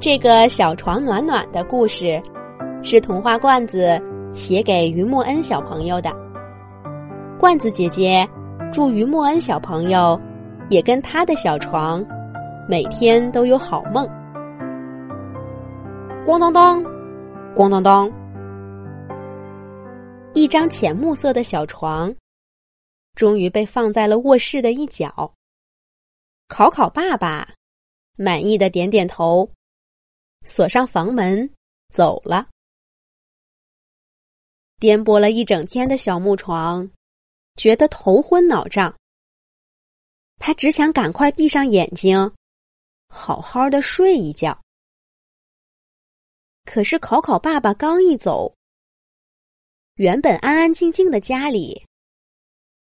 这个小床暖暖的故事，是童话罐子写给于默恩小朋友的。罐子姐姐祝于默恩小朋友也跟他的小床每天都有好梦。咣当当，咣当当，一张浅木色的小床终于被放在了卧室的一角。考考爸爸满意的点点头。锁上房门，走了。颠簸了一整天的小木床，觉得头昏脑胀。他只想赶快闭上眼睛，好好的睡一觉。可是考考爸爸刚一走，原本安安静静的家里，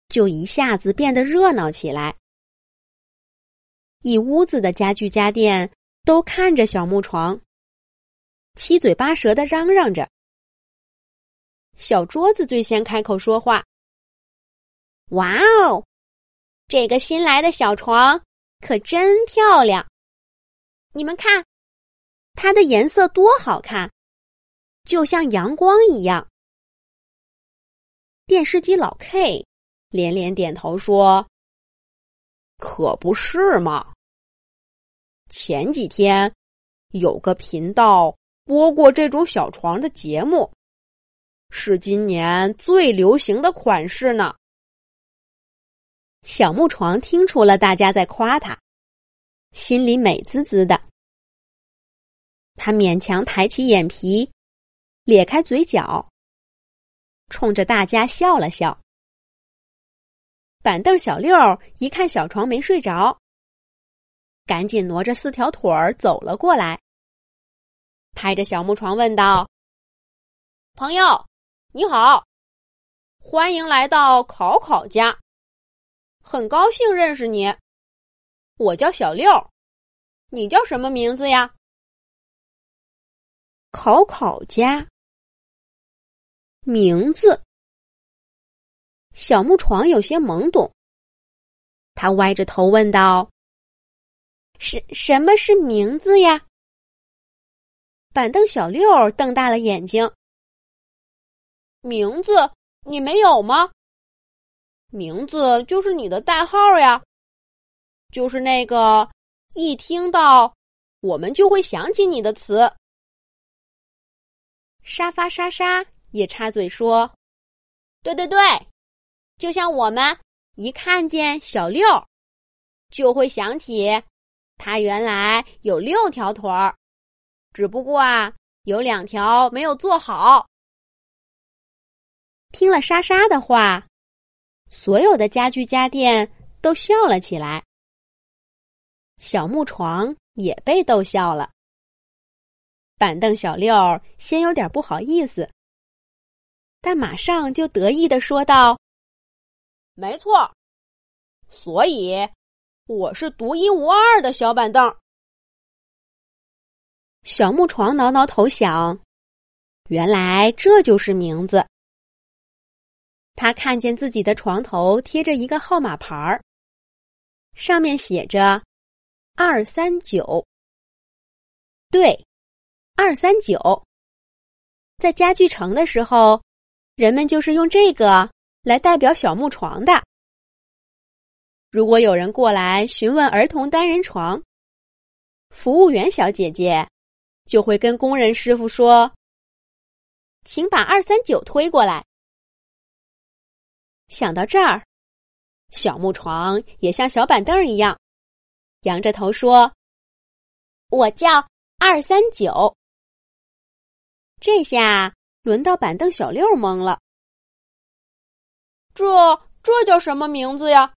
就一下子变得热闹起来。一屋子的家具家电。都看着小木床，七嘴八舌的嚷嚷着。小桌子最先开口说话：“哇哦，这个新来的小床可真漂亮！你们看，它的颜色多好看，就像阳光一样。”电视机老 K 连连点头说：“可不是嘛。”前几天，有个频道播过这种小床的节目，是今年最流行的款式呢。小木床听出了大家在夸他，心里美滋滋的。他勉强抬起眼皮，咧开嘴角，冲着大家笑了笑。板凳小六一看小床没睡着。赶紧挪着四条腿儿走了过来，拍着小木床问道：“朋友，你好，欢迎来到考考家，很高兴认识你。我叫小六，你叫什么名字呀？”考考家名字，小木床有些懵懂，他歪着头问道。什什么是名字呀？板凳小六瞪大了眼睛。名字你没有吗？名字就是你的代号呀，就是那个一听到我们就会想起你的词。沙发沙沙也插嘴说：“对对对，就像我们一看见小六，就会想起。”它原来有六条腿儿，只不过啊，有两条没有做好。听了莎莎的话，所有的家具家电都笑了起来。小木床也被逗笑了。板凳小六先有点不好意思，但马上就得意的说道：“没错，所以。”我是独一无二的小板凳。小木床挠挠头想，原来这就是名字。他看见自己的床头贴着一个号码牌儿，上面写着“二三九”。对，二三九。在家具城的时候，人们就是用这个来代表小木床的。如果有人过来询问儿童单人床，服务员小姐姐就会跟工人师傅说：“请把二三九推过来。”想到这儿，小木床也像小板凳一样，仰着头说：“我叫二三九。”这下轮到板凳小六懵了：“这这叫什么名字呀？”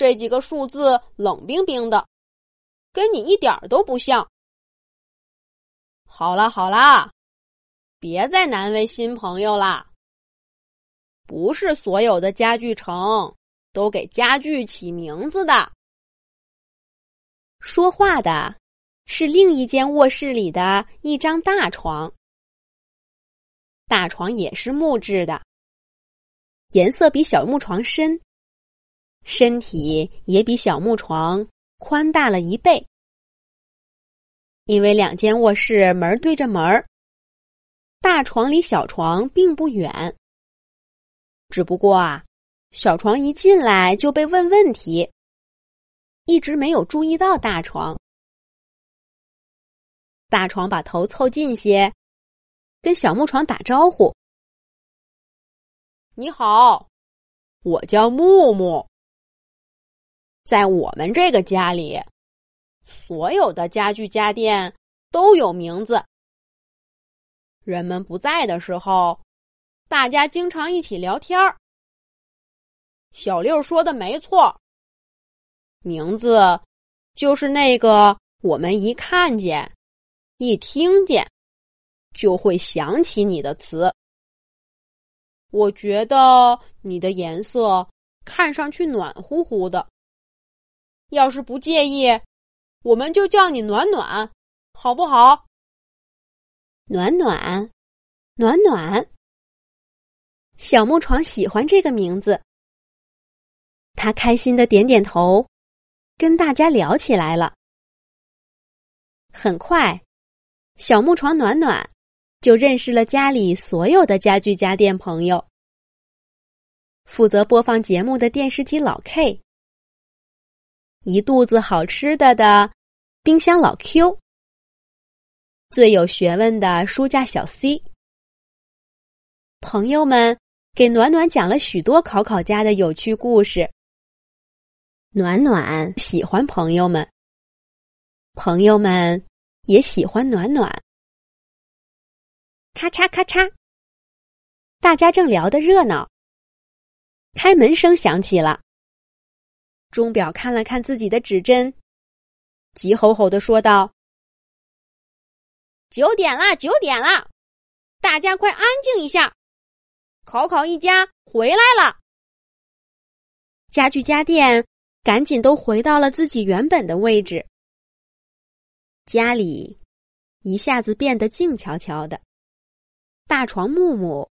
这几个数字冷冰冰的，跟你一点都不像。好啦好啦，别再难为新朋友啦。不是所有的家具城都给家具起名字的。说话的是另一间卧室里的一张大床，大床也是木质的，颜色比小木床深。身体也比小木床宽大了一倍。因为两间卧室门对着门，大床离小床并不远。只不过啊，小床一进来就被问问题，一直没有注意到大床。大床把头凑近些，跟小木床打招呼：“你好，我叫木木。在我们这个家里，所有的家具家电都有名字。人们不在的时候，大家经常一起聊天儿。小六说的没错，名字就是那个我们一看见。”一听见，就会想起你的词。我觉得你的颜色看上去暖乎乎的。要是不介意，我们就叫你暖暖，好不好？暖暖，暖暖。小木床喜欢这个名字，他开心的点点头，跟大家聊起来了。很快。小木床暖暖就认识了家里所有的家具家电朋友。负责播放节目的电视机老 K，一肚子好吃的的冰箱老 Q，最有学问的书架小 C。朋友们给暖暖讲了许多考考家的有趣故事。暖暖喜欢朋友们，朋友们。也喜欢暖暖。咔嚓咔嚓，大家正聊得热闹，开门声响起了。钟表看了看自己的指针，急吼吼的说道：“九点啦，九点啦！大家快安静一下，考考一家回来了。”家具家电赶紧都回到了自己原本的位置。家里一下子变得静悄悄的。大床木木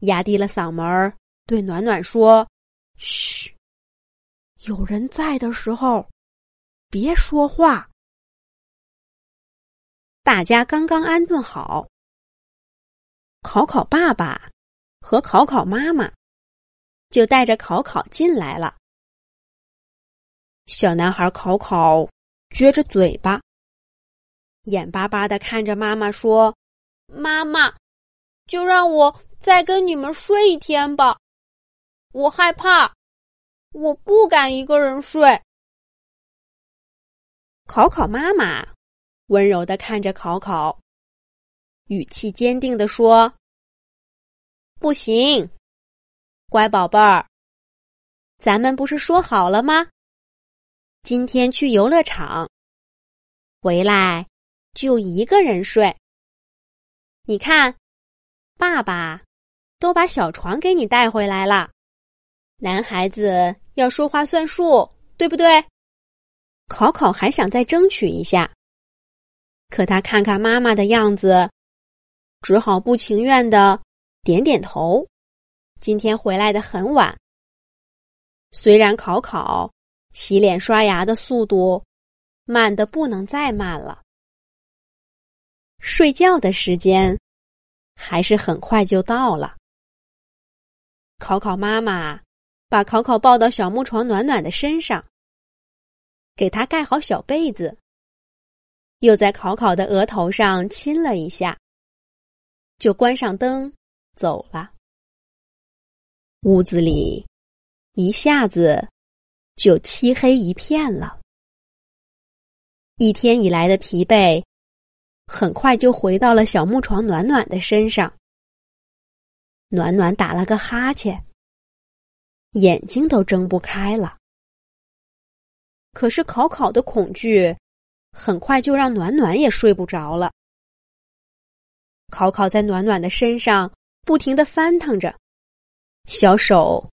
压低了嗓门对暖暖说：“嘘，有人在的时候别说话。”大家刚刚安顿好，考考爸爸和考考妈妈就带着考考进来了。小男孩考考撅着嘴巴。眼巴巴的看着妈妈说：“妈妈，就让我再跟你们睡一天吧，我害怕，我不敢一个人睡。”考考妈妈温柔的看着考考，语气坚定的说：“不行，乖宝贝儿，咱们不是说好了吗？今天去游乐场，回来。”就一个人睡。你看，爸爸都把小床给你带回来了。男孩子要说话算数，对不对？考考还想再争取一下，可他看看妈妈的样子，只好不情愿的点点头。今天回来的很晚，虽然考考洗脸刷牙的速度慢的不能再慢了。睡觉的时间，还是很快就到了。考考妈妈把考考抱到小木床暖暖的身上，给他盖好小被子，又在考考的额头上亲了一下，就关上灯走了。屋子里一下子就漆黑一片了，一天以来的疲惫。很快就回到了小木床暖暖的身上。暖暖打了个哈欠，眼睛都睁不开了。可是考考的恐惧，很快就让暖暖也睡不着了。考考在暖暖的身上不停的翻腾着，小手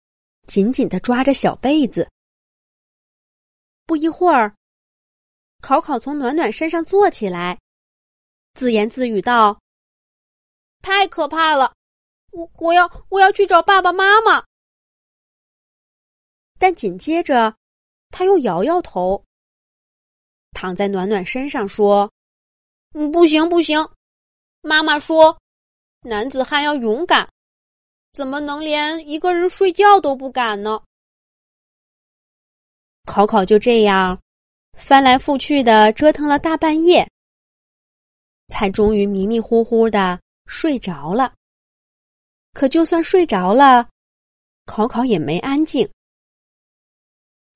紧紧的抓着小被子。不一会儿，考考从暖暖身上坐起来。自言自语道：“太可怕了，我我要我要去找爸爸妈妈。”但紧接着，他又摇摇头，躺在暖暖身上说：“嗯，不行不行，妈妈说，男子汉要勇敢，怎么能连一个人睡觉都不敢呢？考考就这样翻来覆去的折腾了大半夜，才终于迷迷糊糊的睡着了。可就算睡着了，考考也没安静，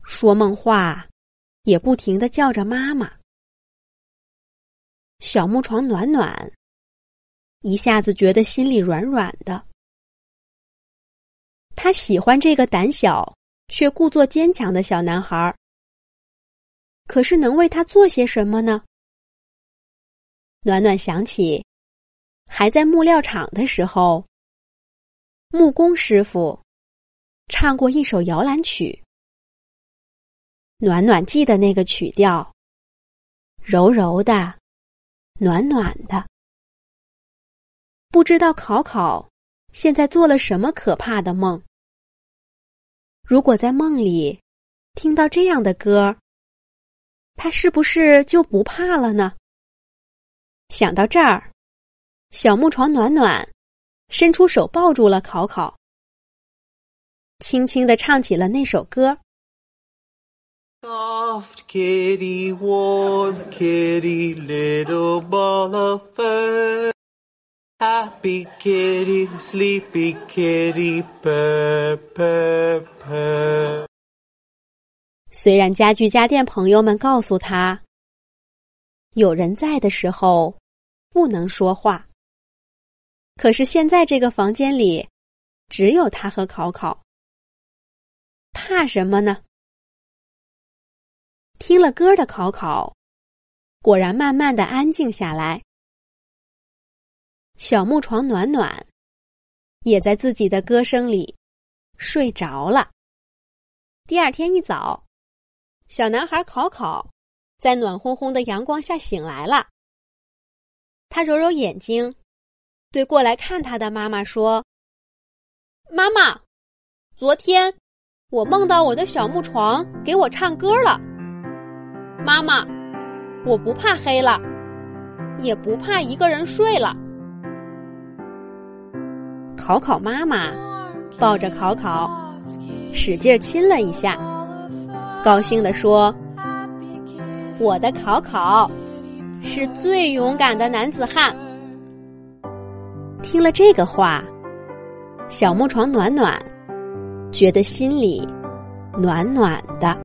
说梦话，也不停的叫着妈妈。小木床暖暖，一下子觉得心里软软的。他喜欢这个胆小。却故作坚强的小男孩，可是能为他做些什么呢？暖暖想起，还在木料厂的时候，木工师傅唱过一首摇篮曲。暖暖记的那个曲调，柔柔的，暖暖的。不知道考考现在做了什么可怕的梦。如果在梦里听到这样的歌，他是不是就不怕了呢？想到这儿，小木床暖暖伸出手抱住了考考，轻轻的唱起了那首歌。Soft kitty, warm kitty, little ball of fur. Happy kitty, sleepy kitty, purr purr purr。虽然家具家电朋友们告诉他，有人在的时候不能说话，可是现在这个房间里只有他和考考，怕什么呢？听了歌的考考，果然慢慢的安静下来。小木床暖暖，也在自己的歌声里睡着了。第二天一早，小男孩考考在暖烘烘的阳光下醒来了。他揉揉眼睛，对过来看他的妈妈说：“妈妈，昨天我梦到我的小木床给我唱歌了。妈妈，我不怕黑了，也不怕一个人睡了。”考考妈妈抱着考考，使劲亲了一下，高兴地说：“我的考考是最勇敢的男子汉。”听了这个话，小木床暖暖觉得心里暖暖的。